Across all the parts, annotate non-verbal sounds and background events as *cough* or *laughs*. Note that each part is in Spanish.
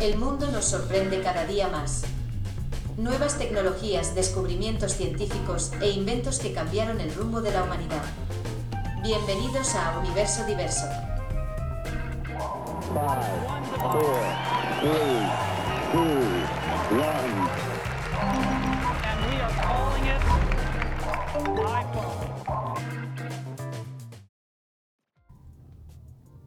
El mundo nos sorprende cada día más. Nuevas tecnologías, descubrimientos científicos e inventos que cambiaron el rumbo de la humanidad. Bienvenidos a Universo Diverso.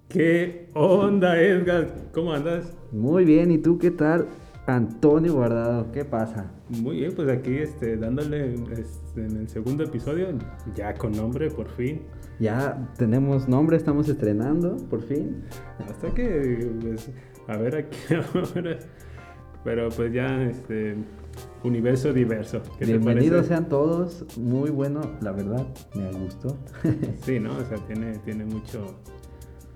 ¿Qué onda, Edgar? ¿Cómo andas? Muy bien, ¿y tú qué tal? Antonio Guardado, ¿qué pasa? Muy bien, pues aquí este, dándole este, en el segundo episodio, ya con nombre, por fin. Ya tenemos nombre, estamos estrenando, por fin. Hasta que, pues, a ver aquí *laughs* ahora. Pero pues ya, este, universo diverso. ¿qué te Bienvenidos sean todos, muy bueno, la verdad, me gustó. *laughs* Sí, ¿no? O sea, tiene, tiene mucho,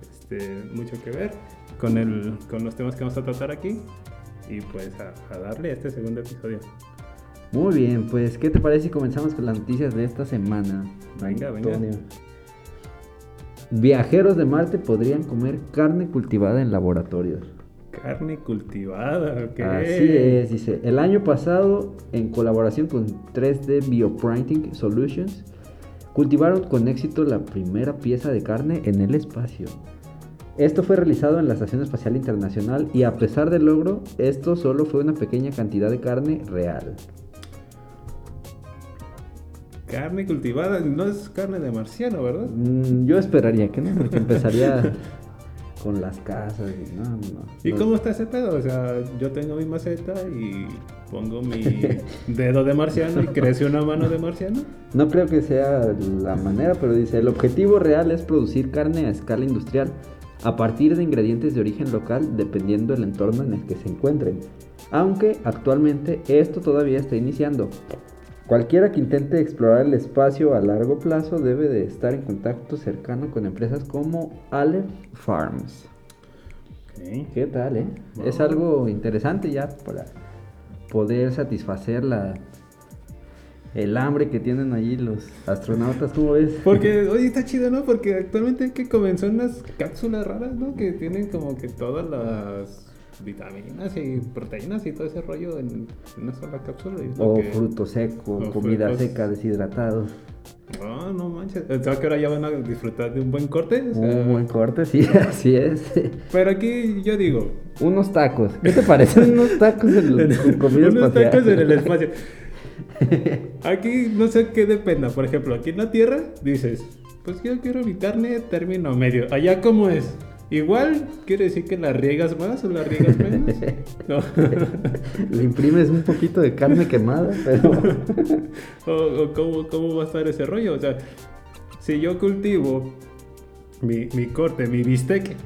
este, mucho que ver con, el, con los temas que vamos a tratar aquí. Y pues a, a darle a este segundo episodio. Muy bien, pues, ¿qué te parece si comenzamos con las noticias de esta semana? Venga, venga. Viajeros de Marte podrían comer carne cultivada en laboratorios. Carne cultivada, ok. Así es, dice. El año pasado, en colaboración con 3D Bioprinting Solutions, cultivaron con éxito la primera pieza de carne en el espacio. Esto fue realizado en la Estación Espacial Internacional y a pesar del logro, esto solo fue una pequeña cantidad de carne real. Carne cultivada, no es carne de marciano, ¿verdad? Mm, yo esperaría que no, porque empezaría *laughs* con las casas y no, no. ¿Y no. cómo está ese pedo? O sea, yo tengo mi maceta y pongo mi *laughs* dedo de marciano y crece una mano de marciano. No creo que sea la manera, pero dice, el objetivo real es producir carne a escala industrial a partir de ingredientes de origen local dependiendo del entorno en el que se encuentren. Aunque actualmente esto todavía está iniciando. Cualquiera que intente explorar el espacio a largo plazo debe de estar en contacto cercano con empresas como Aleph Farms. Ok. ¿Qué tal, eh? Es algo interesante ya para poder satisfacer la el hambre que tienen allí los astronautas, ¿cómo ves? Porque, oye, está chido, ¿no? Porque actualmente que comenzó unas cápsulas raras, ¿no? Que tienen como que todas las vitaminas y proteínas y todo ese rollo en, en una sola cápsula. y O que- fruto seco, o comida frutos. seca, deshidratado. Ah, no manches. O sea, que ahora ya van a disfrutar de un buen corte. o sea, Un buen corte, sí, *laughs* así es. Pero aquí yo digo, Unos tacos. ¿Qué te parecen unos tacos en *laughs* el- con comida unos espacial? tacos en el espacio. *laughs* Aquí no sé qué dependa. Por ejemplo, aquí en la Tierra dices, pues yo quiero mi carne término medio. Allá cómo es. Igual quiere decir que la riegas más o la riegas menos. *laughs* No. *laughs* Le imprimes un poquito de carne quemada, pero... o, o cómo, cómo va a estar ese rollo. O sea, si yo cultivo mi, mi corte, mi bistec,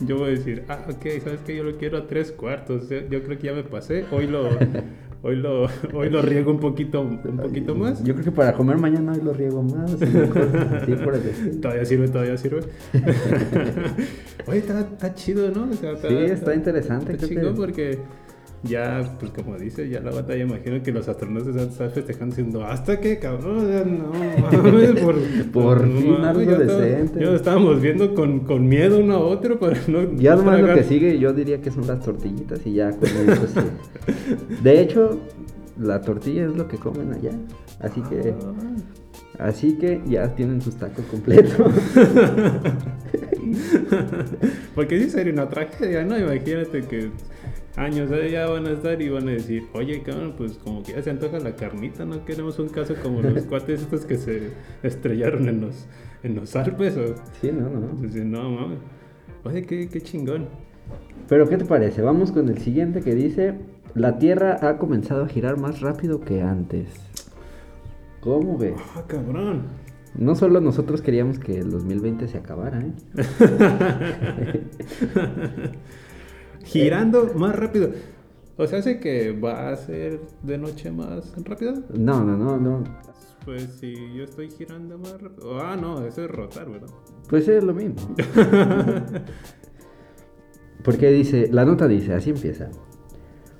yo voy a decir, ah, ok, sabes que yo lo quiero a tres cuartos. Yo creo que ya me pasé. Hoy lo, hoy lo, *laughs* hoy lo riego un poquito, un poquito más. Yo creo que para comer mañana hoy lo riego más. así por el. Todavía sirve, todavía sirve. *laughs* Oye, está, está chido, ¿no? O sea, Sí, está interesante, Está creo que- porque ya, pues como dice, ya la batalla, imagino que los astronautas están festejando diciendo, hasta que cabrón, no mames, *laughs* por, Por no fin mames, algo decente. Ya lo estábamos viendo con, con miedo uno a otro para no. Ya no nomás lo que sigue, yo diría que son las tortillitas y ya con eso sí. *laughs* De hecho, la tortilla es lo que comen allá. Así que, Ah. así que ya tienen sus tacos completos. *laughs* Porque sí sería una tragedia, ¿no? Imagínate que años ya van a estar y van a decir, oye, cabrón, pues como que ya se antoja la carnita, no queremos un caso como los *laughs* cuates estos que se estrellaron en los, en los Alpes. O, Sí, no, no. Entonces, no, mames. Oye, qué, qué chingón. Pero ¿qué te parece? Vamos con el siguiente que dice, la Tierra ha comenzado a girar más rápido que antes. ¿Cómo ves? Ah, cabrón. No solo nosotros queríamos que el 2020 se acabara, ¿eh? *laughs* *laughs* Girando más rápido. O sea, hace que va a ser de noche más rápido. No, no, no, no. Pues si yo estoy girando más rápido. Ah, no, eso es rotar, ¿verdad? Pues es lo mismo. Porque dice, la nota dice, así empieza.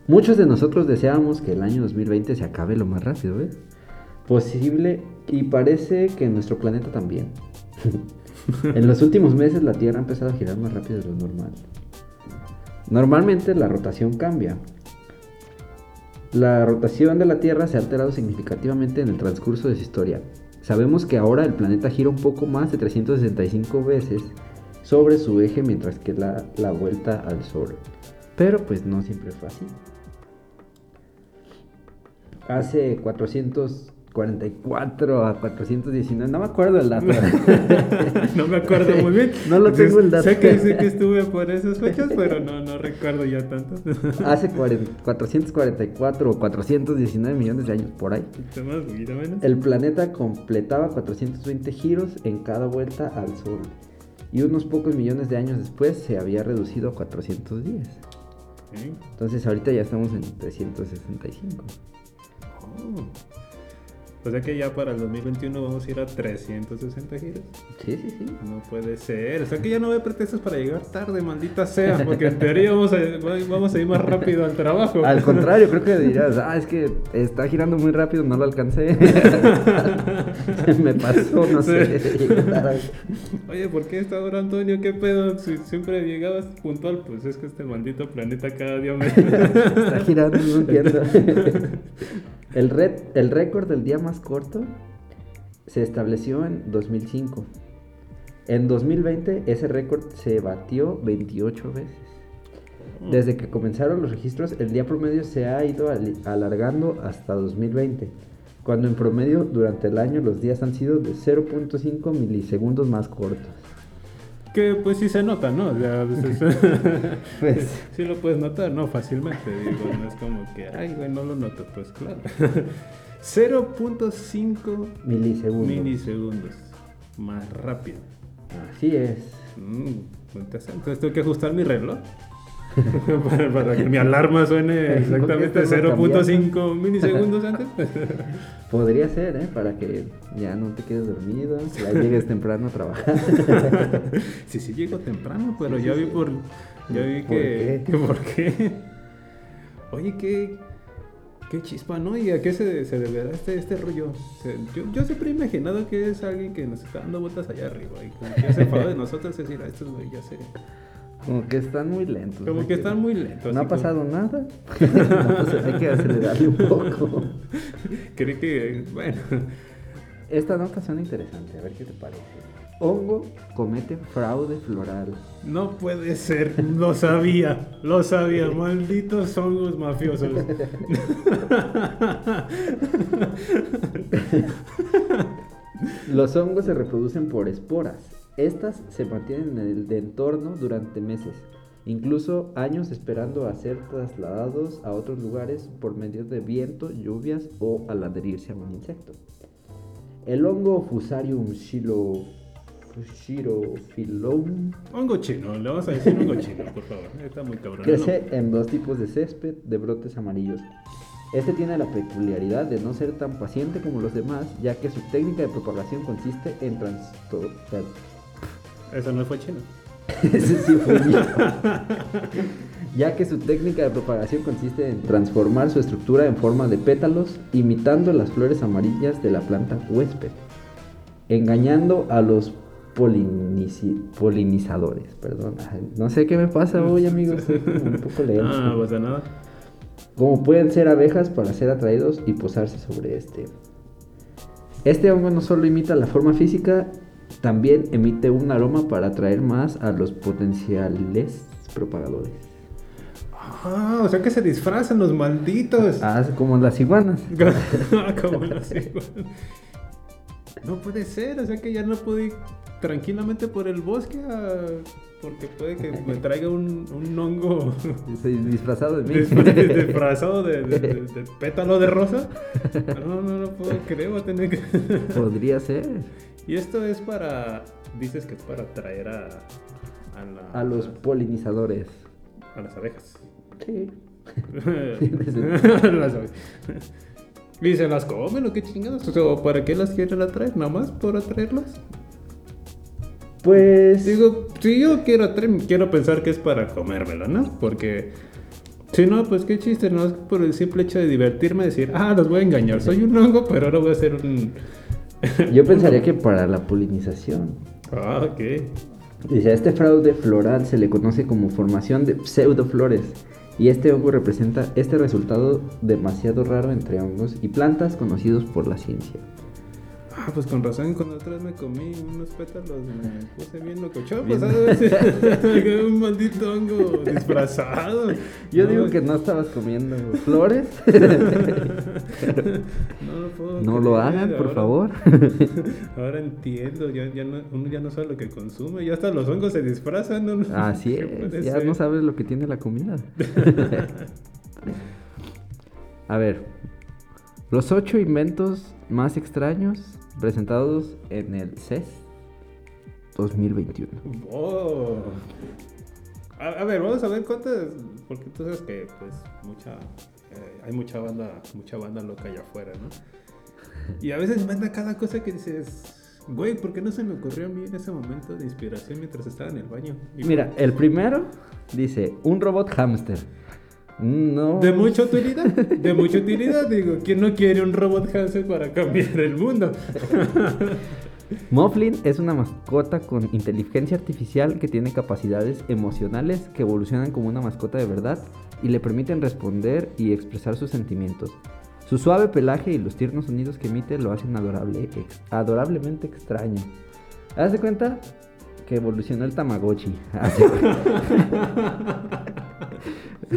Muchos de nosotros deseamos que el año 2020 se acabe lo más rápido, ¿ves? Posible y parece que nuestro planeta también. *laughs* en los últimos meses la Tierra ha empezado a girar más rápido de lo normal. Normalmente la rotación cambia. La rotación de la Tierra se ha alterado significativamente en el transcurso de su historia. Sabemos que ahora el planeta gira un poco más de 365 veces sobre su eje mientras que la, la vuelta al Sol. Pero pues no siempre fue así. Hace 444 a 419, no me acuerdo el dato. *laughs* no me acuerdo muy bien. *laughs* No lo tengo el dato. Sé que, sé que estuve por esas fechas, pero no, no recuerdo ya tanto. *laughs* Hace 40 444 o 419 millones de años por ahí. Más, menos. El planeta completaba 420 giros en cada vuelta al Sol. Y unos pocos millones de años después se había reducido a 410. Sí. Entonces ahorita ya estamos en 365. Oh. O sea que ya para el 2021 vamos a ir a 360 giros. Sí, sí, sí. No puede ser. O sea que ya no hay pretextos para llegar tarde, maldita sea. *laughs* Porque en teoría vamos a, vamos a ir más rápido al trabajo. Al *laughs* contrario, creo que dirías, ah, es que está girando muy rápido, no lo alcancé. *laughs* Me pasó, no sé. Oye, ¿por qué esta hora, Antonio? ¿Qué pedo? Si siempre llegabas puntual, pues es que este maldito planeta cada día me... Está girando, no entiendo. El, red, el récord del día más corto se estableció en 2005. En 2020 ese récord se batió 28 veces. Desde que comenzaron los registros, el día promedio se ha ido al- alargando hasta 2020, cuando en promedio durante el año los días han sido de 0.5 milisegundos más cortos. Que pues sí se nota, ¿no? O sea, pues, es- *laughs* Pues, sí lo puedes notar, ¿no? Fácilmente, digo, no es como que, ay, güey, no lo noto, pues claro. *laughs* 0.5 milisegundos. milisegundos más rápido. Así es. Mm. Entonces tengo que ajustar mi reloj. *laughs* para, para que mi alarma suene *laughs* exactamente Creo que estamos 0.5 milisegundos *laughs* antes. Podría ser, ¿eh? Para que ya no te quedes dormido, ya llegues temprano a trabajar. sí, sí llego temprano, pero Sí, ya sí, vi por ya vi ¿Por que, qué? por qué. Oye, qué qué chispa, ¿no? ¿Y a qué se, se deberá este, este rollo? Se- yo, yo siempre he imaginado que es alguien que nos está dando vueltas allá arriba y que ya se enfadó de nosotros es decir, a estos güey ya se Como que están muy lentos. como ¿no? que están muy lentos. No ha como- pasado nada. *laughs* Entonces hay que acelerarle un poco. *laughs* Creí que, bueno, Esta nota suena interesante, a ver qué te parece. Hongo comete fraude floral. no puede ser, lo sabía, lo sabía, *laughs* malditos hongos mafiosos. Los hongos se reproducen por esporas. Estas se mantienen en el entorno durante meses, incluso años esperando a ser trasladados a otros lugares por medio de viento, lluvias o al adherirse a un insecto. El hongo Fusarium shilo, Fusirophyllum Hongo chino, le vamos a decir hongo chino, por favor. Está muy cabrón. crece en dos tipos de césped de brotes amarillos. Este tiene la peculiaridad de no ser tan paciente como los demás, ya que su técnica de propagación consiste en transto- Eso no fue chino. *laughs* Ese sí fue yo. ya que su técnica de propagación consiste en transformar su estructura en forma de pétalos, imitando las flores amarillas de la planta huésped, engañando a los polinizadores. Perdón, Ay, no sé qué me pasa hoy, amigos. Estoy un poco *laughs* lento. Ah, no pasa nada. como pueden ser abejas para ser atraídos y posarse sobre este. Este hongo no solo imita la forma física, también emite un aroma para atraer más a los potenciales propagadores. Ah, o sea que se disfrazan los malditos. Ah, como las iguanas. *laughs* Como las iguanas. No puede ser, o sea que ya no puedo ir tranquilamente por el bosque a- porque puede que me traiga un, un hongo Estoy disfrazado de mí. disfra- *laughs* disfrazado de, de- de- de pétalo de rosa. No, no, no puedo creer, voy a tener que... Podría ser. Y esto es para, dices que es para atraer a, a, la- A los polinizadores. a las abejas. Sí. *laughs* *laughs* las abejas. Y se las comen o qué chingados. O sea, ¿para qué las quieren atraer? ¿Nada más por atraerlas? Pues. Digo, si yo quiero atraer, quiero pensar que es para comérmelo, ¿no? Porque si no, pues qué chiste, no es por el simple hecho de divertirme, decir, ah, los voy a engañar, soy un hongo, pero ahora voy a ser un. Yo pensaría que para la polinización. Ah, ok. Dice, a este fraude floral se le conoce como formación de pseudoflores. Y este hongo representa este resultado demasiado raro entre hongos y plantas conocidos por la ciencia. Ah, pues con razón, cuando otra vez me comí unos pétalos, me puse bien locochón, pues ¿sabes? *laughs* un maldito hongo disfrazado. Yo digo que no estabas comiendo flores. *laughs* *laughs* no lo puedo No lo creer, hagan, por ahora- favor. Ahora entiendo, ya, ya no, uno ya no sabe lo que consume, ya hasta los hongos se disfrazan. ¿no? Así ¿Qué puede es, ya ser? no sabes lo que tiene la comida. A ver, los ocho inventos más extraños presentados en el CES 2021. Oh. A, a ver, vamos a ver cuántas, porque tú sabes que pues mucha, eh, hay mucha banda, mucha banda loca allá afuera, ¿no? Y a veces manda cada cosa que dices, güey, ¿por qué no se me ocurrió a mí en ese momento de inspiración mientras estaba en el baño? Y Mira, el primero dice un robot hámster. No. De mucha utilidad, de mucha utilidad, digo, ¿quién no quiere un robot Hansel para cambiar el mundo? *laughs* Mufflin es una mascota con inteligencia artificial que tiene capacidades emocionales que evolucionan como una mascota de verdad y le permiten responder y expresar sus sentimientos. Su suave pelaje y los tiernos sonidos que emite lo hacen adorable, ex- adorablemente extraño. Haz de cuenta que evolucionó el Tamagotchi. *laughs* *laughs*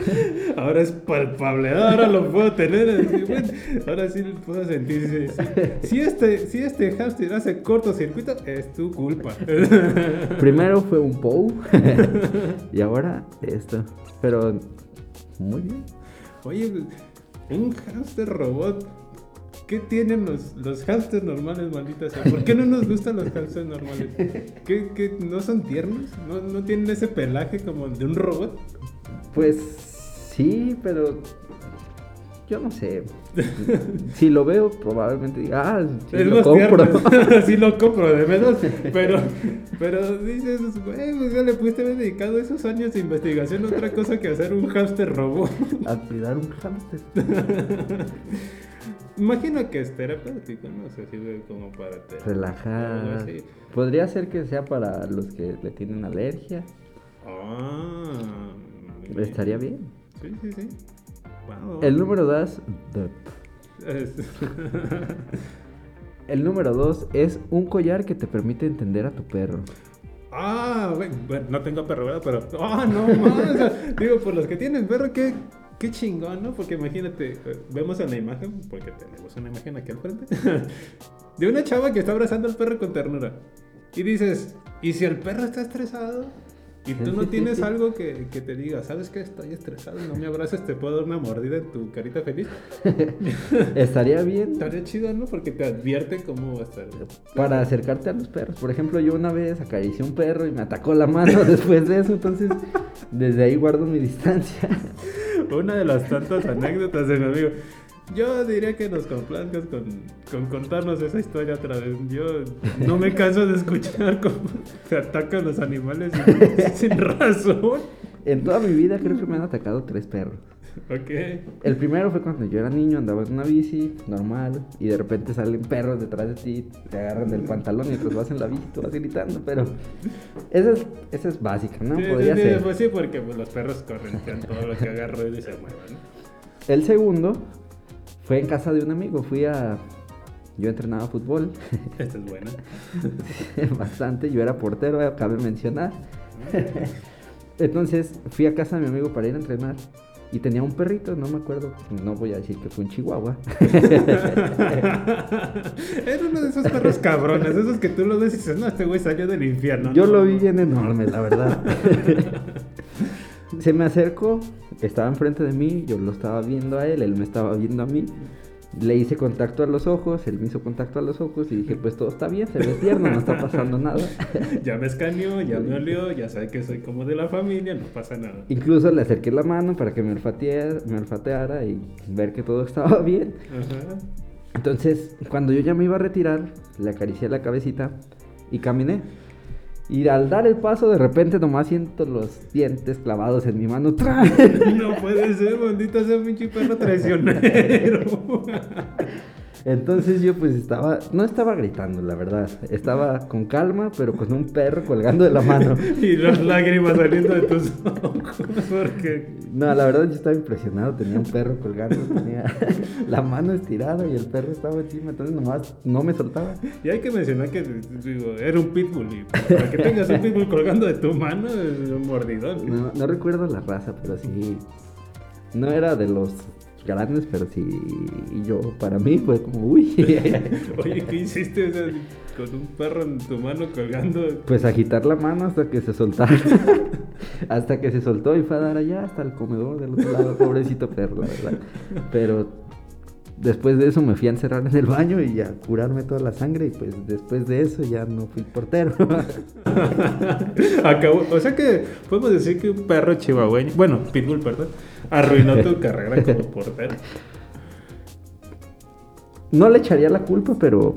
*laughs* Ahora es palpable, ahora lo puedo tener. así, bueno, ahora sí lo puedo sentir. Si este, si este hamster hace cortocircuito, es tu culpa. *laughs* Primero fue un Pou *laughs* y ahora esto. Pero muy bien. Oye, un hamster robot. ¿Qué tienen los, los hamsters normales, maldita sea? ¿Por qué no nos gustan los hamsters normales? ¿Qué, qué, no son tiernos? ¿No, ¿No tienen ese pelaje como de un robot? Pues sí, pero yo no sé. si lo veo, probablemente diga, ah, sí es lo compro. *laughs* *laughs* sí lo compro, de menos. Pero, pero dices, güey, pues ya le pudiste haber dedicado esos años de investigación a otra cosa que hacer un hámster robot. A cuidar un hámster. *laughs* Imagino que es terapéutico, ¿no? Sea, sirve como para Relajar. Podría ser que sea para los que le tienen alergia. Ah. Estaría bien. Sí, sí, sí. Wow. El número dos. Es- *laughs* El número dos es un collar que te permite entender a tu perro. Ah, bueno, bueno, no tengo perro, ¿verdad? Pero, ah, no más. *laughs* Digo, por los que tienen perro, qué, qué chingón, ¿no? Porque imagínate, eh, vemos en la imagen, porque tenemos una imagen aquí al frente, *laughs* de una chava que está abrazando al perro con ternura. Y dices, ¿y si el perro está estresado? Y tú no tienes *laughs* algo que, que te diga, ¿sabes qué? Estoy estresado, no me abraces, te puedo dar una mordida en tu carita feliz. *laughs* Estaría bien Estaría chido, ¿no? Porque te advierte cómo va a estar. para acercarte a los perros. Por ejemplo, yo una vez acaricié un perro y me atacó la mano *laughs* después de eso, entonces desde ahí guardo mi distancia. Una de las tantas anécdotas de mi amigo. Yo diría que nos complazcas con, con contarnos esa historia otra vez. Yo no me canso de escuchar cómo se atacan los animales sin, *laughs* sin razón. En toda mi vida creo que me han atacado tres perros. Ok. El primero fue cuando yo era niño, andaba en una bici normal y de repente salen perros detrás de ti, te agarran del pantalón y te vas en la bici, tú vas gritando, pero esa es, esa es básica, ¿no? Sí, Podría sí, ser. pues sí, porque pues, los perros corren todo lo que haga ruido y se muevan. El segundo fue en casa de un amigo, fui a... Yo entrenaba fútbol *laughs* Esta es buena. *laughs* bastante, yo era portero, cabe mencionar. *laughs* Entonces fui a casa de mi amigo para ir a entrenar y tenía un perrito, no me acuerdo, no voy a decir que fue un chihuahua. Era uno de esos perros cabrones, esos que tú lo ves y dices, no, este güey salió del infierno. Yo no, lo no". vi bien enorme, la verdad. Se me acercó, estaba enfrente de mí, yo lo estaba viendo a él, él me estaba viendo a mí. Le hice contacto a los ojos, él me hizo contacto a los ojos y dije, pues todo está bien, se ve tierno, no está pasando nada. *laughs* Ya me escaneó, ya me olió, ya sabe que soy como de la familia, no pasa nada. Incluso le acerqué la mano para que me olfateara, me olfateara y ver que todo estaba *laughs* bien. Ajá. Entonces, cuando yo ya me iba a retirar, le acaricié la cabecita y caminé. Y al dar el paso, de repente nomás siento los dientes clavados en mi mano. *laughs* No puede ser, maldita sea pinche perro traicionero. *laughs* Entonces yo pues estaba, no estaba gritando, la verdad. Estaba con calma, pero con un perro colgando de la mano. *laughs* y las lágrimas saliendo de tus ojos. Porque... No, la verdad yo estaba impresionado. Tenía un perro colgando, tenía *laughs* la mano estirada y el perro estaba encima. Entonces nomás no me soltaba. Y hay que mencionar que digo, era un pitbull. Y para que tengas un pitbull colgando de tu mano es un mordidón. No, no recuerdo la raza, pero sí. No era de los grandes, pero sí. Y yo, para mí fue como, uy. *laughs* Oye, ¿qué hiciste? O sea, con un perro en tu mano colgando. Pues agitar la mano hasta que se soltara. *laughs* hasta que se soltó y fue a dar allá hasta el comedor del otro lado. Pobrecito perro, la verdad. Pero después de eso me fui a encerrar en el baño y a curarme toda la sangre. Y pues después de eso ya no fui portero. *laughs* Acabó, o sea que podemos decir que un perro chihuahueño, bueno, pitbull, perdón, arruinó tu *laughs* carrera como portero. No le echaría la culpa, pero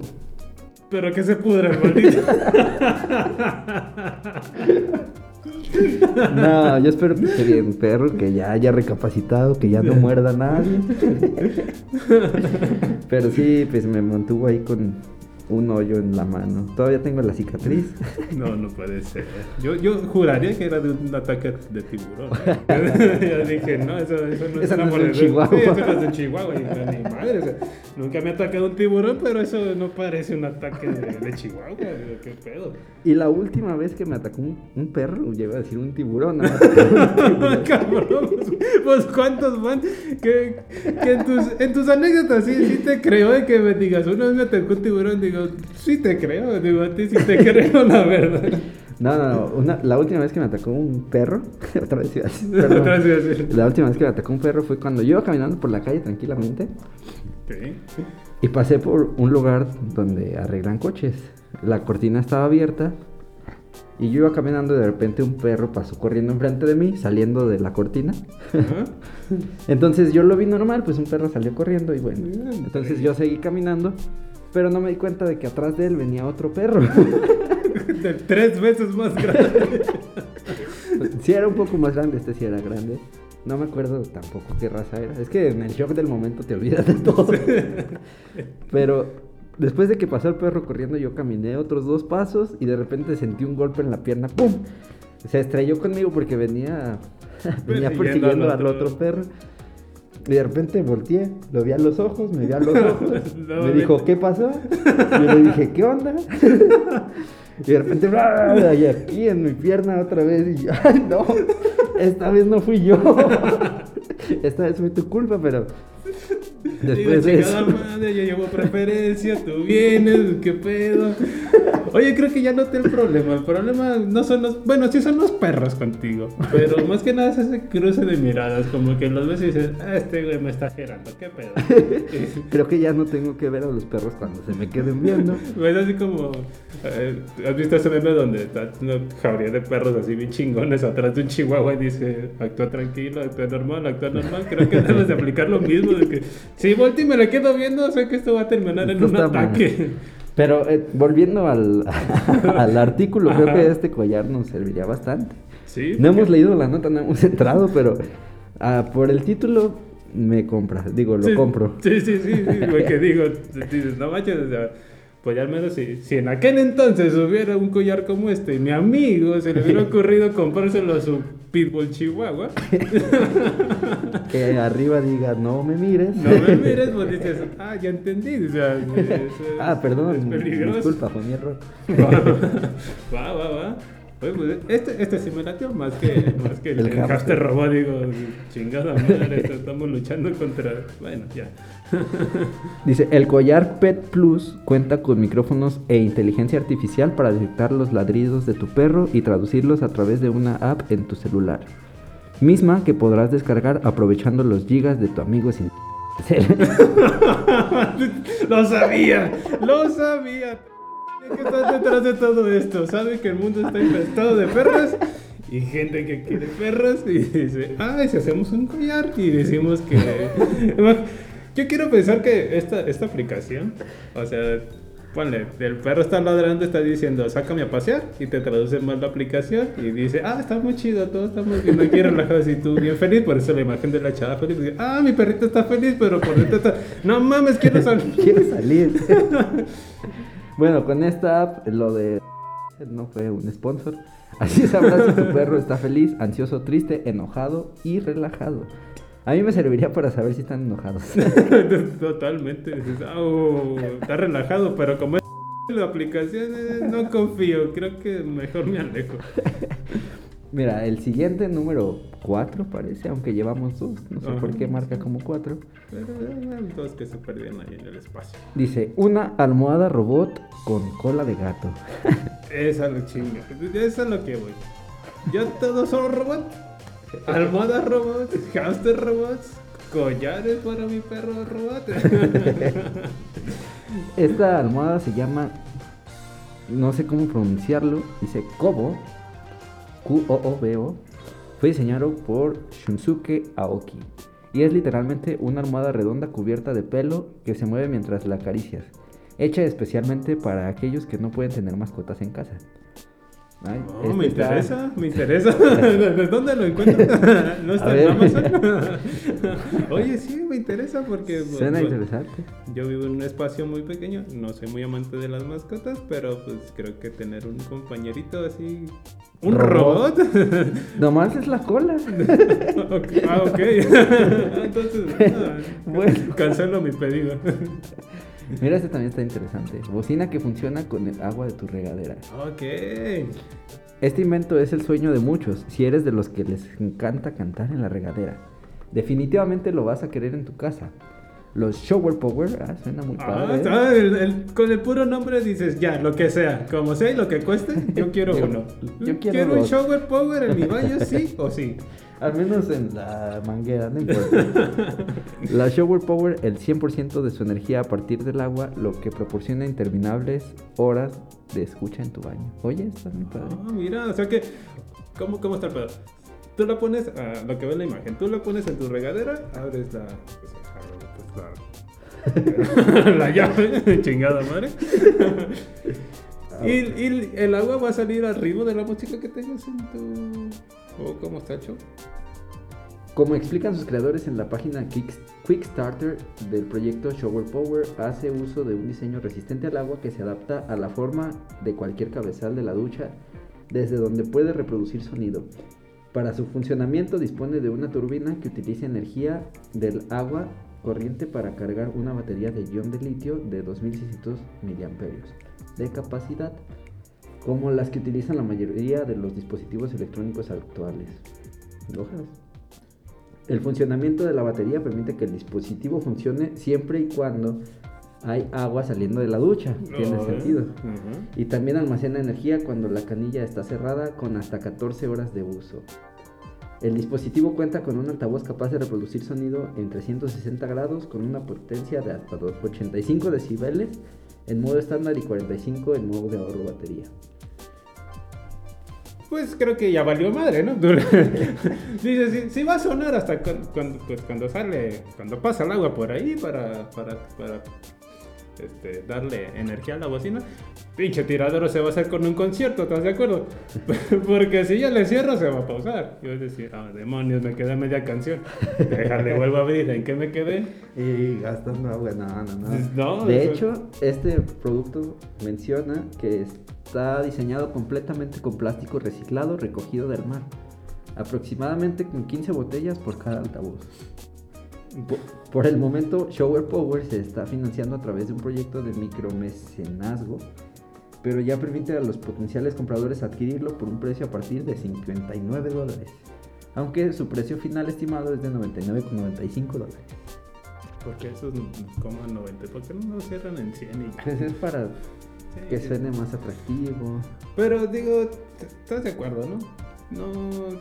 Pero que se pudra, maldito. *laughs* No, yo espero que esté bien, perro, que ya haya recapacitado, que ya no muerda a nadie. *laughs* Pero sí, pues me mantuvo ahí con un hoyo en la mano. Todavía tengo la cicatriz. *laughs* No, no puede ser. Yo, yo juraría que era de un ataque de tiburón. *laughs* ya dije, no, eso, eso no Eso es no una es de. Chihuahua. Sí, eso no es de Chihuahua. Y yo, ni madre, o sea, nunca me ha atacado un tiburón, pero eso no parece un ataque de, de Chihuahua. ¿Qué pedo? Y la última vez que me atacó un, un perro, yo iba a decir un tiburón. no *laughs* un tiburón. Cabrón, pues, pues, cuántos van que, que en, tus, en tus anécdotas sí, sí te creo de que me digas, una vez me atacó un tiburón, digo, sí te creo, digo, a ti sí te *laughs* creo, la verdad. No, no, no, una- la última vez que me atacó un perro, *laughs* otra vez iba a decir. *laughs* Otra vez iba a decir. La última vez que me atacó un perro fue cuando yo iba caminando por la calle tranquilamente Sí. y pasé por un lugar donde arreglan coches. La cortina estaba abierta y yo iba caminando y de repente un perro pasó corriendo enfrente de mí, saliendo de la cortina. Ajá. Entonces yo lo vi normal, pues un perro salió corriendo y bueno. Entonces yo seguí caminando, pero no me di cuenta de que atrás de él venía otro perro. *laughs* De tres veces más grande. *laughs* sí era un poco más grande, este sí era grande. No me acuerdo tampoco qué raza era. Es que en el shock del momento te olvidas de todo. Pero después de que pasó el perro corriendo, yo caminé otros dos pasos y de repente sentí un golpe en la pierna. ¡Pum! Se estrelló conmigo porque venía, *laughs* venía Persiguiendo persiguiendo al otro perro. Y de repente volteé, lo vi a los ojos, me vi a los *laughs* ojos. No, me dijo. ¿qué pasó? Y yo le dije, ¿qué onda? *laughs* Y de repente, ¡bra! y aquí en mi pierna otra vez. Y yo, *laughs* ¡ay, no! Esta vez no fui yo. Esta vez fue tu culpa, pero. Después de eso. madre, yo llevo preferencia, tú vienes, qué pedo. Oye, creo que ya noté el problema. El problema no son los. Bueno, sí son los perros contigo. Pero *laughs* más que nada es ese cruce de miradas. Como que los ves y dices, ah, este güey me está gerando, qué pedo. *laughs* Creo que ya no tengo que ver a los perros cuando se me queden viendo. Ves *laughs* así como. eh, ¿Has visto ese meme donde está una jauría de perros así bien chingones atrás de un chihuahua y dice, actúa tranquilo, actúa normal, actúa normal? Creo que debes de aplicar lo mismo. De que si volteo y me la quedo viendo, sé que esto va a terminar en Esto un está mal. ataque. Pero eh, volviendo al, *laughs* al artículo, creo que este collar nos serviría bastante. Sí. No hemos leído la nota, no hemos *laughs* entrado, pero ah, por el título me compra. Digo, lo Sí, compro. Sí, sí, sí, sí, *laughs* porque digo, dices, no manches, o sea, pues ya al menos si, si en aquel entonces hubiera un collar como este y mi amigo se le hubiera ocurrido comprárselo a su Pitbull Chihuahua, *laughs* Que arriba diga, no me mires. no me mires, pues dices, ah, ya entendí, o sea, es- *laughs* ah, perdón, es peligroso. disculpa, fue mi error. *laughs* Va, va, va. Oye, pues este, este sí me latió más que, más que *laughs* el, El hamster. robot. Digo, chingada madre, estamos luchando contra. Bueno, ya. *laughs* Dice, el collar Pet Plus cuenta con micrófonos e inteligencia artificial para detectar los ladridos de tu perro y traducirlos a través de una app en tu celular. Misma que podrás descargar aprovechando los gigas de tu amigo sin... *laughs* lo sabía, lo sabía. *laughs* ¿Qué está detrás de todo esto? Sabe que el mundo está infestado de perros y gente que quiere perros y dice, ay, si hacemos un collar y decimos que... *laughs* Yo quiero pensar que esta, esta aplicación, o sea, Ponle, el perro está ladrando, está diciendo, sácame a pasear, y te traduce mal la aplicación, y dice, ah, está muy chido, todo está muy bien, aquí relajado, y tú bien feliz, por eso la imagen de la chava feliz, dice, ah, mi perrito está feliz, pero por dentro está, no mames, quiero *laughs* salir. Quiere salir. Bueno, con esta app, lo de. No fue un sponsor. Así sabrás si tu perro está feliz, ansioso, triste, enojado y relajado. A mí me serviría para saber si están enojados. *laughs* Totalmente, ah, oh, está relajado, pero como es la aplicación, eh, no confío, creo que mejor me alejo. Mira, el siguiente número 4 parece, aunque llevamos dos. No sé por qué marca como 4. Pero eran dos que se perdían ahí en el espacio. Dice, una almohada robot con cola de gato. Esa lo chinga. Eso es lo que voy. Yo todos son robots. Almohadas robots, hamster robots, collares para mi perro robot. Esta almohada se llama, no sé cómo pronunciarlo, dice Kobo, Q-O-O-B-O. Fue diseñado por Shunsuke Aoki. Y es literalmente una almohada redonda cubierta de pelo que se mueve mientras la acaricias. Hecha especialmente para aquellos que no pueden tener mascotas en casa. Ay, Oh, este me está- interesa, me interesa. *laughs* *laughs* ¿De dónde lo encuentro? *laughs* ¿No está en. Amazon? Oye, sí, me interesa porque pues, Suena bueno, interesante. yo vivo en un espacio muy pequeño, no soy muy amante de las mascotas, pero pues creo que tener un compañerito así... ¿Un Robot. robot? Nomás es la cola. Ah, ok. Entonces, ah, Bueno. cancelo mi pedido. Mira, este también está interesante. Bocina que funciona con el agua de tu regadera. Ok. Este invento es el sueño de muchos, si eres de los que les encanta cantar en la regadera. Definitivamente lo vas a querer en tu casa. Los Shower Power, ah, suena muy Ah, padre. ah, el- el- con el puro nombre dices, ya, lo que sea, como sea y lo que cueste, yo quiero *laughs* Yo- uno. yo quiero un dos. shower power en mi baño, sí *laughs* o sí. Al menos en la manguera, no importa. *laughs* la Shower Power, el 100% de su energía a partir del agua, lo que proporciona interminables horas de escucha en tu baño. Oye, está muy padre. Ah, mira, o sea que, ¿cómo, cómo está el pedo? Tú la pones, a lo que ve en la imagen, tú la pones en tu regadera, abres la. Pues, la, *laughs* la llave, *laughs* chingada madre. y, y el agua va a salir arriba de la música que tengas en tu. ¿O cómo está hecho? Como explican sus creadores en la página Quickstarter del proyecto Shower Power, hace uso de un diseño resistente al agua que se adapta a la forma de cualquier cabezal de la ducha, desde donde puede reproducir sonido. Para su funcionamiento dispone de una turbina que utiliza energía del agua corriente para cargar una batería de ion de litio de 2600 mAh de capacidad, como las que utilizan la mayoría de los dispositivos electrónicos actuales. Ojalá. El funcionamiento de la batería permite que el dispositivo funcione siempre y cuando hay agua saliendo de la ducha. Tiene No, ¿eh? sentido. Ujú. Y también almacena energía cuando la canilla está cerrada con hasta 14 horas de uso. El dispositivo cuenta con un altavoz capaz de reproducir sonido en 360 grados con una potencia de hasta 85 decibeles en modo estándar y 45 en modo de ahorro batería. Pues creo que ya valió madre, ¿no? *laughs* Dice, sí, sí va a sonar hasta cu- cuando, pues, cuando sale, cuando pasa el agua por ahí para, para, para este, darle energía a la bocina. Pinche tiradero se va a hacer con un concierto, ¿estás de acuerdo? *laughs* Porque si yo le cierro se va a pausar. Yo voy a decir, ah, demonios, me quedé media canción. Déjale, vuelvo a abrir, ¿en qué me quedé? Y gastando agua, no, no, no. No, de eso- hecho, este producto menciona que está diseñado completamente con plástico reciclado recogido del mar. Aproximadamente con 15 botellas por cada altavoz. Po- Por el momento, Shower Power se está financiando a través de un proyecto de micromecenazgo, pero ya permite a los potenciales compradores adquirirlo por un precio a partir de 59 dólares, aunque su precio final estimado es de 99,95 dólares. Porque esos como 90, ¿por qué no lo cierran en 100 y Pues es para Sí, que suene más atractivo. Pero digo, ¿estás de acuerdo, no? No,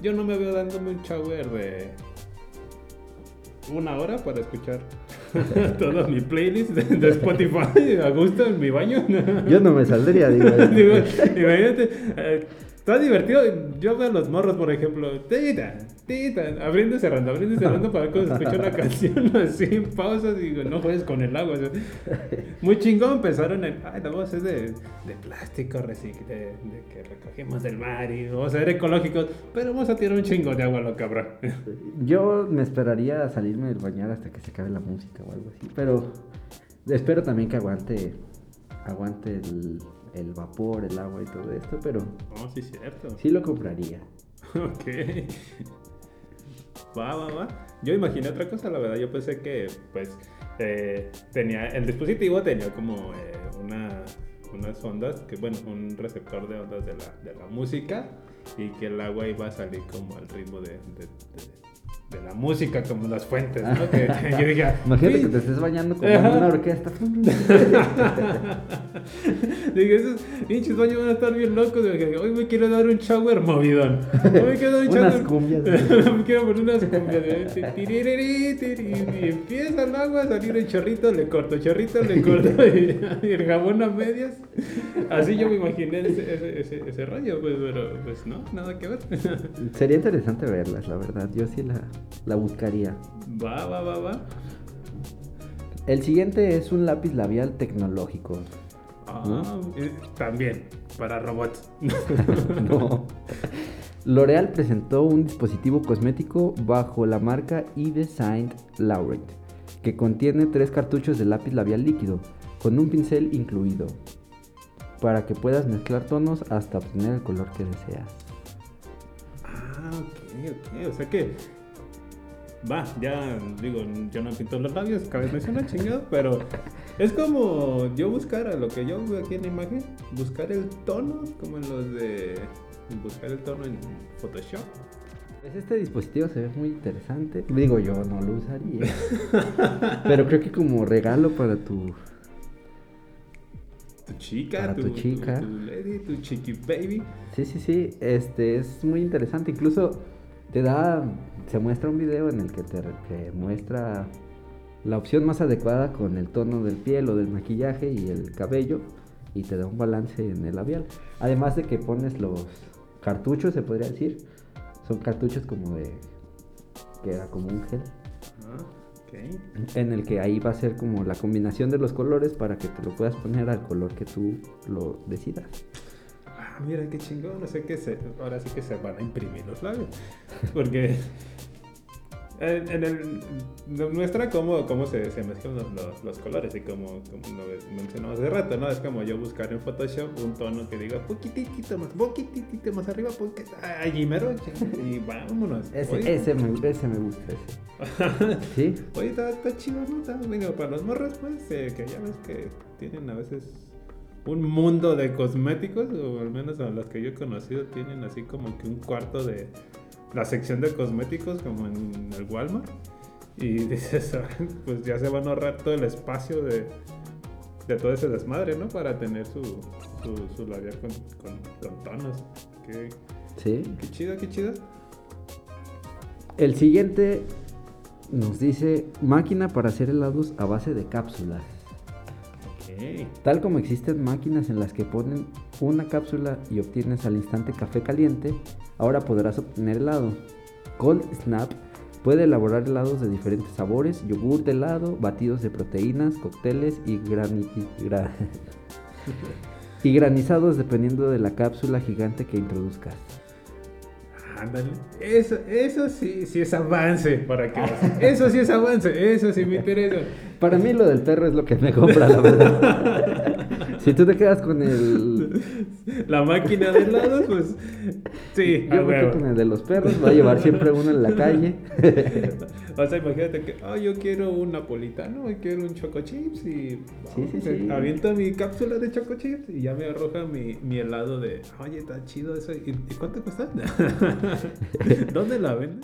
yo no me veo dándome un shower de una hora para escuchar *laughs* toda mi playlist de, Spotify a gusto en mi baño. Yo no me saldría, digo. *laughs* Digo, imagínate, eh, Está divertido. Yo veo a los morros, por ejemplo, tita, tita, abriendo y cerrando, abriendo y cerrando para cuando se escucha una *laughs* canción *laughs* así en pausas y digo, no juegues con el agua. o sea, muy chingón empezaron en, ay, la voz es de, de plástico, recic- de, de que recogimos del mar y vamos a ser ecológicos, pero vamos a tirar un chingo de agua lo cabrón. *laughs* Yo me esperaría a salirme del bañar hasta que se acabe la música o algo así, pero espero también que aguante aguante el, el vapor, el agua y todo esto, pero No, sí, cierto. sí lo compraría. *laughs* Ok. Va, va, va. Yo imaginé otra cosa, la verdad. Yo pensé que, pues, eh, tenía. El dispositivo tenía como eh, una, unas ondas, que bueno, un receptor de ondas de la, de la música y que el agua iba a salir como al ritmo de, de, de- de la música, como las fuentes, ¿no? *laughs* Que, yo dije, Imagínate "Uy". que te estés bañando como en una orquesta. *laughs* Dije, esos pinches baños van a estar bien locos. Dije, hoy me quiero dar un shower movidón. Hoy me quiero dar un *laughs* Unas shower. cumbias. me quiero poner unas cumbias. ¿eh? Y empieza el agua a salir el chorrito, le corto, chorrito, le corto. Y, y el jabón a medias. Así yo me imaginé ese, ese, ese, ese rollo, pues, pero pues no, nada que ver. Sería interesante verlas, la verdad. Yo sí la, la buscaría. Va, va, va, va. El siguiente es un lápiz labial tecnológico. Ah, eh, también, para robots. *laughs* No. L'Oreal presentó un dispositivo cosmético bajo la marca eDesigned Laurent, que contiene tres cartuchos de lápiz labial líquido, con un pincel incluido, para que puedas mezclar tonos hasta obtener el color que deseas. Ah, ok, ok. O sea que. Va, ya digo, yo no pinto los labios, cada vez me suena chingado, pero es como yo buscar a lo que yo veo aquí en la imagen, buscar el tono, como en los de. Buscar el tono en Photoshop. Pues este dispositivo se ve muy interesante. Digo, yo no lo usaría. *laughs* Pero creo que como regalo para tu... Tu chica, Para tu, tu chica. tu, lady, tu chiqui baby. Sí, sí, sí, este es muy interesante. Incluso te da, se muestra un video en el que te que muestra la opción más adecuada con el tono del piel o del maquillaje y el cabello y te da un balance en el labial. Además de que pones los cartuchos, se podría decir. Son cartuchos como de que era como un gel Ah, en el que ahí va a ser como la combinación de los colores para que te lo puedas poner al color que tú lo decidas. Ah, mira qué chingón, no sé qué se, ahora sí que se van a imprimir los labios. Porque en, en el muestra cómo, cómo se, se mezclan los, los- los colores y como, como lo mencionamos hace rato, ¿no? Es como yo buscar en Photoshop un tono que diga poquitito más, poquitito más arriba, porque allí mero, y vámonos. Ese, Oye, ese, me, ese me gusta, ese. *laughs* ¿Sí? Oye, está, está chido, ¿no? Está, venga, para los morros, pues, eh, que ya ves que tienen a veces un mundo de cosméticos, o al menos a los que yo he conocido, tienen así como que un cuarto de la sección de cosméticos, como en el Walmart. Y *laughs* dices, pues ya se van a ahorrar todo el espacio de, de todo ese desmadre, ¿no? Para tener su, su, su labial con, con, con tonos. Qué, Sí. qué chido, qué chido. El siguiente nos dice máquina para hacer helados a base de cápsulas. Tal como existen máquinas en las que ponen una cápsula y obtienes al instante café caliente, ahora podrás obtener helado. Cold Snap puede elaborar helados de diferentes sabores, yogur de helado, batidos de proteínas, cócteles y, grani- y gra- *laughs* y granizados dependiendo de la cápsula gigante que introduzcas. Ándale. Eso, eso sí, sí es avance para que *laughs* Eso sí es avance, eso sí me interesa. Para mí lo del perro es lo que me compra, la verdad. *laughs* si tú te quedas con el... La máquina de helados, pues sí, a Yo me quedo con el de los perros, va a llevar siempre uno en la calle. *laughs* O sea, imagínate que, oh, yo quiero un napolitano, y quiero un choco chips y Sí, sí, sí. aviento mi cápsula de choco chips y ya me arroja mi, mi helado de, oye, está chido eso. ¿Y, y cuánto cuesta? *laughs* ¿Dónde la venden?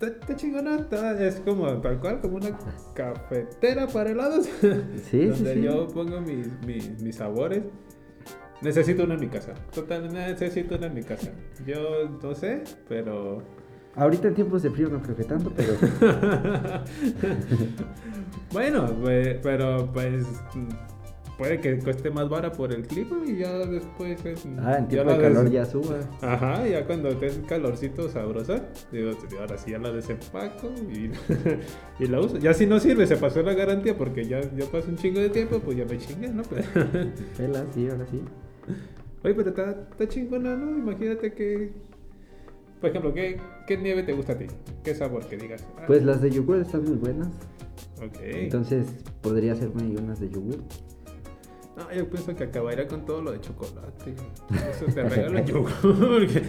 Está, chingona, está- es como tal cual, como una cafetera para helados. *laughs* Sí, sí, donde sí. yo pongo mis, mis, mis sabores. Necesito una en mi casa. Total, necesito una en mi casa. Yo no sé, pero Ahorita en tiempos de frío no creo que tanto, pero *laughs* bueno, pues, pero pues puede que cueste más vara por el clima y ya después. en- Ah, en ya tiempo de calor des- ya suba. Ajá, ya cuando esté calorcito sabrosa, digo, ahora sí ya la desempaco y, *laughs* y la uso. Ya si no sirve, se pasó la garantía porque ya, ya pasó un chingo de tiempo, pues ya me chingué, ¿no? Pues, *laughs* Pela, sí, ahora sí. Oye, pero está, está chingona, ¿no? Imagínate que. Por ejemplo, ¿qué, ¿qué nieve te gusta a ti? ¿Qué sabor que digas? Ah, Pues las de yogur están muy buenas. Ok. Entonces podría hacerme unas de yogur. No, yo pienso que acabaría con todo lo de chocolate. Eso te *laughs* regalo yo. porque-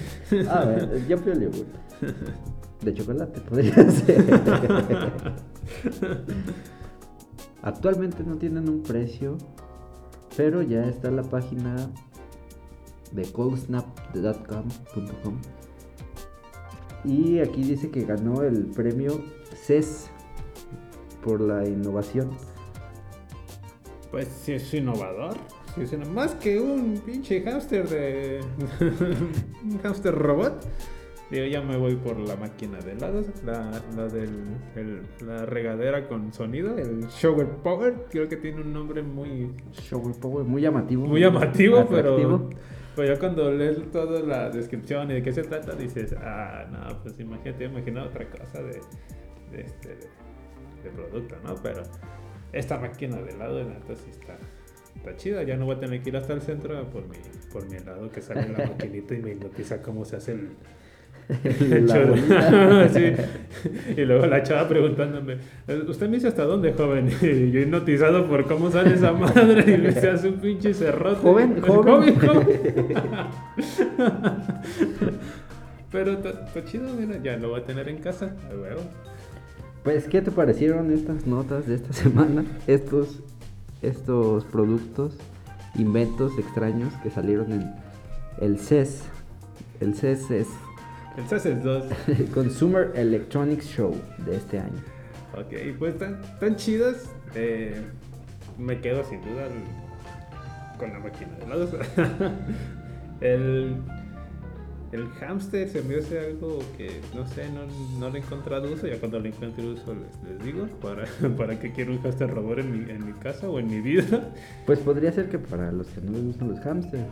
A ver, *laughs* yo pido el yogur. De chocolate podría *laughs* ser. Actualmente no tienen un precio, pero ya está la página de coldsnap.com y aquí dice que ganó el premio CES por la innovación. Pues sí es innovador. Sí es Más que un pinche hámster de. *laughs* un hámster robot. Digo, ya me voy por la máquina de helados. La, la del. el- la regadera con sonido. El Shower Power. Creo que tiene un nombre muy. Shower Power, muy llamativo. Muy llamativo, pero. atractivo. Pues ya cuando lees toda la descripción y de qué se trata, dices, ah, no, pues imagínate, imagina otra cosa de, de este de producto, ¿no? Pero esta máquina de helado, neta, sí está, está chida. Ya no voy a tener que ir hasta el centro por mi, por mi helado que sale en la *laughs* maquinita y me hipnotiza cómo se hace el. el La. *laughs* Sí. Y luego la chava preguntándome, ¿usted me dice hasta dónde, joven? *laughs* Y yo hipnotizado por cómo sale esa madre y me se hace un pinche cerrote. Joven, joven. joven. Pero está está chido, mira, ya lo voy a tener en casa, a huevo. Pues, ¿qué te parecieron estas notas de esta *laughs* semana? Estos, estos productos, inventos extraños que salieron en el CES. El CES es El CES 2. *laughs* el Consumer Electronics Show de este año. Ok, pues tan, tan chidas. eh, me quedo sin duda con la máquina de helados. *laughs* el, el hamster se me hace algo que no sé, no, no le he encontrado uso. Ya cuando le encuentre uso les, les digo para, *laughs* para qué quiero un hamster robot en mi, en mi casa o en mi vida. Pues podría ser que para los que no les gustan los hamsters,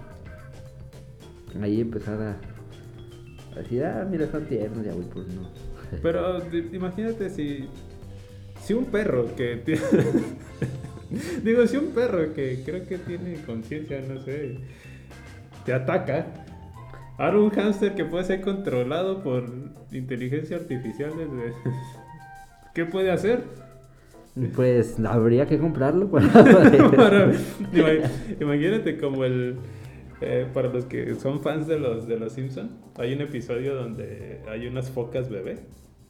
ahí empezar a, a decir, ah, mira, están tiernos, ya voy por uno. *laughs* Pero imagínate si, si un perro que tiene... *laughs* Digo, si un perro que creo que tiene conciencia, no sé, te ataca, ahora un hámster que puede ser controlado por inteligencia artificial desde... *laughs* ¿Qué puede hacer? Pues habría que comprarlo para... *laughs* Para- ima- imagínate como el... eh, para los que son fans de los de los Simpson, hay un episodio donde hay unas focas bebé,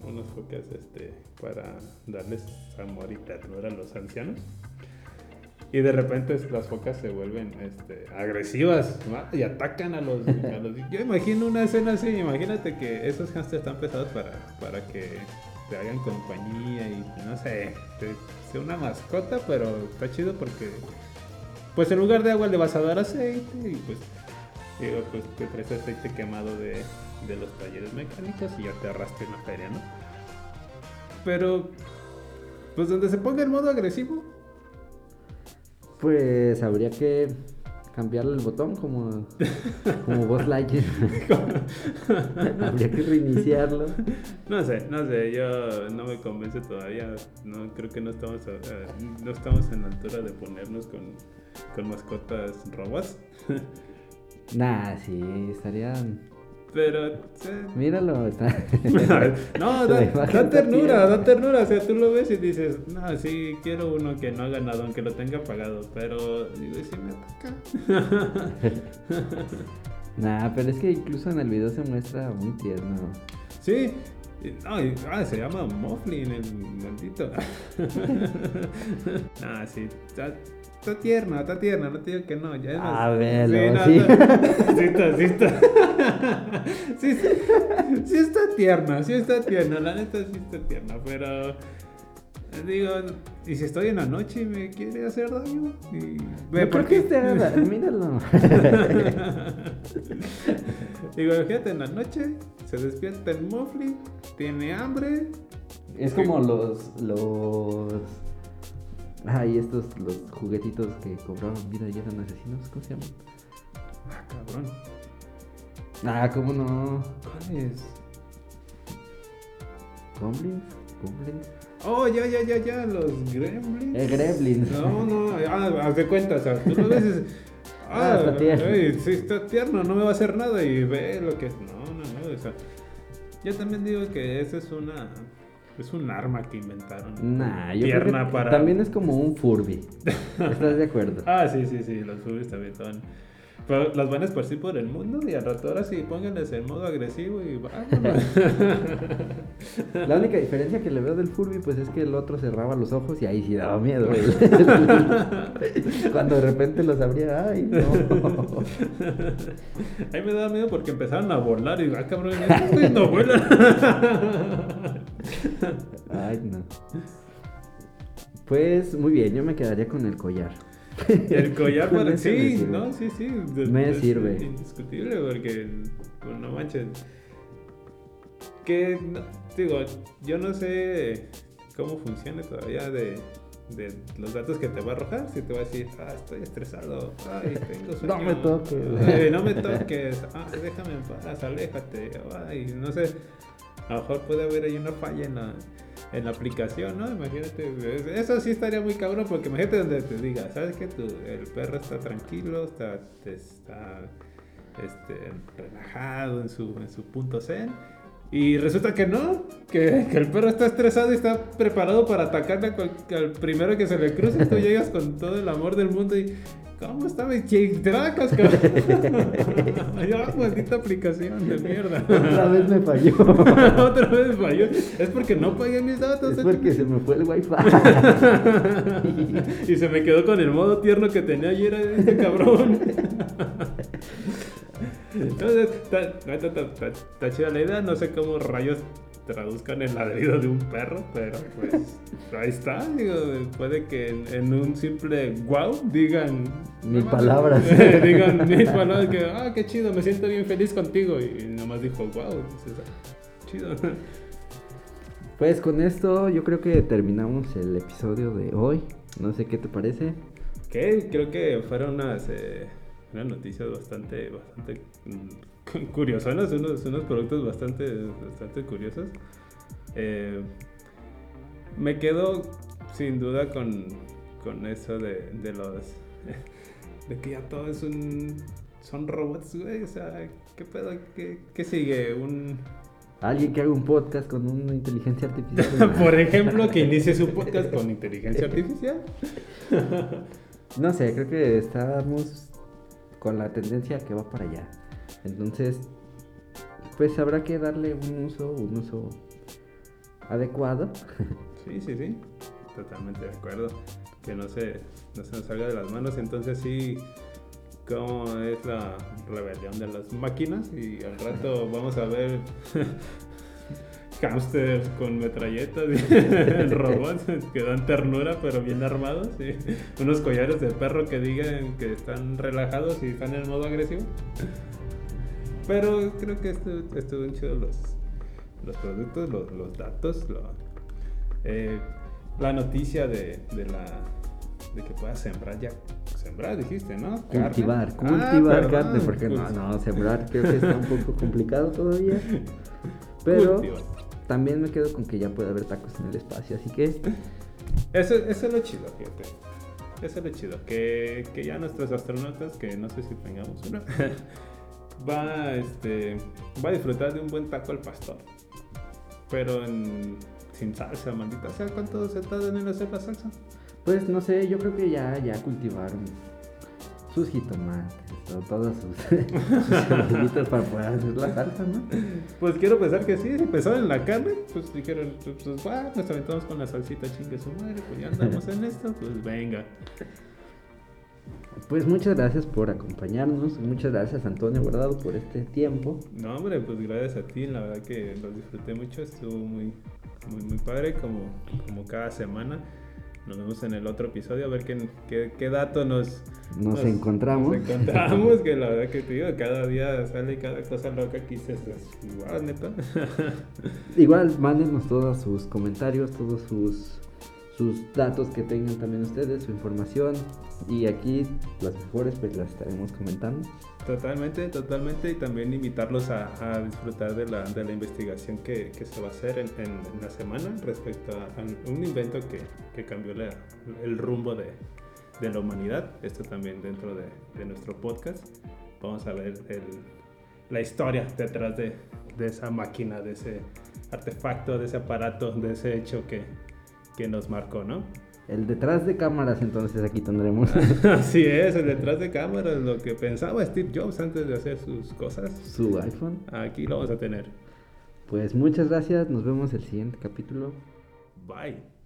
unas focas este para darles amor y ternura a los ancianos. Y de repente las focas se vuelven este, agresivas ¿no? y atacan a los, a los- *laughs* Yo imagino una escena así, imagínate que esos hamsters están pensados para, para que te hagan compañía y no sé, te- sea una mascota, pero está chido porque pues en lugar de agua le vas a dar aceite y pues digo, pues te traes aceite quemado de, de los talleres mecánicos y ya te arrastre una feria, ¿no? Pero pues donde se ponga el modo agresivo, Pues habría que cambiarle el botón como, como Buzz Lightyear. *laughs* habría que reiniciarlo. No sé, no sé, yo no me convence todavía. No creo que no estamos a- no estamos en la altura de ponernos con, con mascotas robots. Nah, sí, estarían. Pero sí. Míralo, está. *laughs* no, da, *laughs* ternura, da ternura. O sea, tú lo ves y dices, no, sí, quiero uno que no haga nada, aunque lo tenga pagado. Pero digo, ¿y si me ataca? *laughs* Nah, pero es que incluso en el video se muestra muy tierno. Sí. Y- No, y- ah, se llama Mufflin, el maldito. *laughs* ah, sí. Está, está tierna, está tierna, no te digo que no. Ya es más- A verlo, no, sí. no, *laughs* sí está, sí está. *laughs* sí, sí, sí está tierna, sí está tierna, la neta sí está tierna, pero. Digo, y si estoy en la noche y me quiere hacer daño, y ve No por creo que qué- haga- *laughs* Míralo. Digo, fíjate, en la noche se despierta el Mufflin, tiene hambre. Es como los. los. Ah, y estos, los juguetitos que cobraban vida y eran asesinos, ¿cómo se llaman? Ah, cabrón. Ah, ¿cómo no? ¿Cuál es? ¿Goblins? ¿Goblins? Oh, ya, ya, ya, ya, los gremlins. Eh, Gremlins. No, no, ah, haz de cuenta, o sea, tú lo ves dices, *laughs* Ah, está tierno. ey, sí, está tierno, no me va a hacer nada y ve lo que es. No, no, no, o sea, yo también digo que esa es una, es un arma que inventaron. Nah, yo creo que para... también es como un Furby. *laughs* ¿Estás de acuerdo? Ah, sí, sí, sí, los furries también son. Pero las van a esparcir por el mundo y al rato ahora sí pónganles en modo agresivo y vámonos. *laughs* La única diferencia que le veo del Furby, pues es que el otro cerraba los ojos y ahí sí daba miedo. *laughs* *laughs* Cuando de repente los abría, ay, no. Ahí me daba miedo porque empezaron a volar y, ah, cabrón, güeyes no vuelan. Ay, no. Pues muy bien, yo me quedaría con el collar. *laughs* El collar, para... me sí, sirve. no, sí, sí. Me es sirve. Indiscutible porque, pues no manches. Que, no- digo, yo no sé cómo funciona todavía de, de los datos que te va a arrojar. Si te va a decir, ah, estoy estresado, ay, tengo sueño. *laughs* No me toques. Ay, no me *laughs* toques, ah, déjame en paz, aléjate, ay, no sé. A lo mejor puede haber ahí una falla en la, en la aplicación, ¿no? Imagínate, es- eso sí estaría muy cabrón, porque imagínate donde te diga, ¿sabes qué? Tu, el perro está tranquilo, está, está este, relajado en su, en su punto zen. Y resulta que no, que, que el perro está estresado y está preparado para atacarle al primero que se le cruce. Tú llegas con todo el amor del mundo y, ¿cómo está mi chitracas, cabrón? *laughs* Ya, maldita aplicación de mierda. Otra vez me falló. *laughs* Otra vez falló. Es porque no pagué mis datos. Es porque se me fue el wifi. *laughs* y se me quedó con el modo tierno que tenía ayer este cabrón. Entonces, está, chida la idea. No sé cómo rayos traduzcan el ladrido de un perro, pero pues *laughs* ahí está. Digo, puede que en, en un simple wow digan mames, *laughs* palabras. *laughs* digan mil palabras que, ah, qué chido, me siento bien feliz contigo. Y nomás dijo wow. Dices, "Ah, chido. Pues con esto yo creo que terminamos el episodio de hoy. No sé qué te parece. Que creo que fueron unas, eh, unas noticias bastante, bastante mm, *laughs* curiosonas, unos, unos productos bastante, bastante curiosos. Eh, me quedo sin duda con, con eso de, de los. *laughs* de que ya todo es un. son robots, güey. O sea, ¿qué pedo? ¿Qué, qué sigue? Un. Alguien que haga un podcast con una inteligencia artificial. *laughs* Por ejemplo, que inicie su podcast con inteligencia artificial. No sé, creo que estamos con la tendencia que va para allá. Entonces, pues habrá que darle un uso, un uso adecuado. *laughs* Sí, sí, sí. Totalmente de acuerdo. Que no se, no se nos salga de las manos. Entonces sí, cómo es la rebelión de las máquinas. Y al rato *laughs* vamos a ver hamsters con metralletas y *laughs* *laughs* robots que dan ternura pero bien armados. y unos collares de perro que digan que están relajados y están en modo agresivo. Pero creo que estu- estuvieron chidos los, los productos, los, los datos, lo- eh, la noticia de, de la de que puedas sembrar ya. Sembrar, dijiste, ¿no? Carne. Cultivar, Ah, cultivar carne, porque no, no, sembrar creo que está un poco complicado todavía. Pero cultivar. También me quedo con que ya puede haber tacos en el espacio, así que Eso, eso es lo chido, fíjate. Eso es lo chido. Que, que ya nuestros astronautas, que no sé si tengamos uno, *laughs* va, este, va a disfrutar de un buen taco al pastor. Pero en, sin salsa, maldita sea. ¿Cuánto se tardan en hacer la salsa? pues no sé, yo creo que ya, ya cultivaron sus jitomates, todas sus, *laughs* sus para poder hacer la salsa, ¿no? Pues quiero pensar que sí, si pensaron en la carne, pues dijeron, pues, pues va, nos aventamos con la salsita chingue su madre, pues ya andamos en esto, pues venga. Pues muchas gracias por acompañarnos, muchas gracias Antonio Guardado por este tiempo. No, hombre, pues gracias a ti, la verdad que lo disfruté mucho, estuvo muy, muy, muy padre, como, como cada semana. Nos vemos en el otro episodio a ver qué, qué, qué dato nos, Nos encontramos. Nos encontramos, que la verdad que te digo, cada día sale cada cosa loca que dices, igual, neta. *laughs* Igual mándenos todos sus comentarios, todos sus, sus datos que tengan también ustedes, su información. Y aquí las mejores pues las estaremos comentando. Totalmente, totalmente. Y también invitarlos a, a disfrutar de la, de la investigación que, que, se va a hacer en, en, en la semana respecto a, a un invento que, que cambió la, el rumbo de, de, la humanidad. Esto también dentro de, de nuestro podcast. Vamos a ver el, la historia detrás de, de esa máquina, de ese artefacto, de ese aparato, de ese hecho que, que nos marcó, ¿no? El detrás de cámaras, entonces aquí tendremos. *laughs* Así *laughs* es, el detrás de cámaras, lo que pensaba Steve Jobs antes de hacer sus cosas. Su iPhone. Aquí lo vamos a tener. Pues muchas gracias, nos vemos el siguiente capítulo. Bye.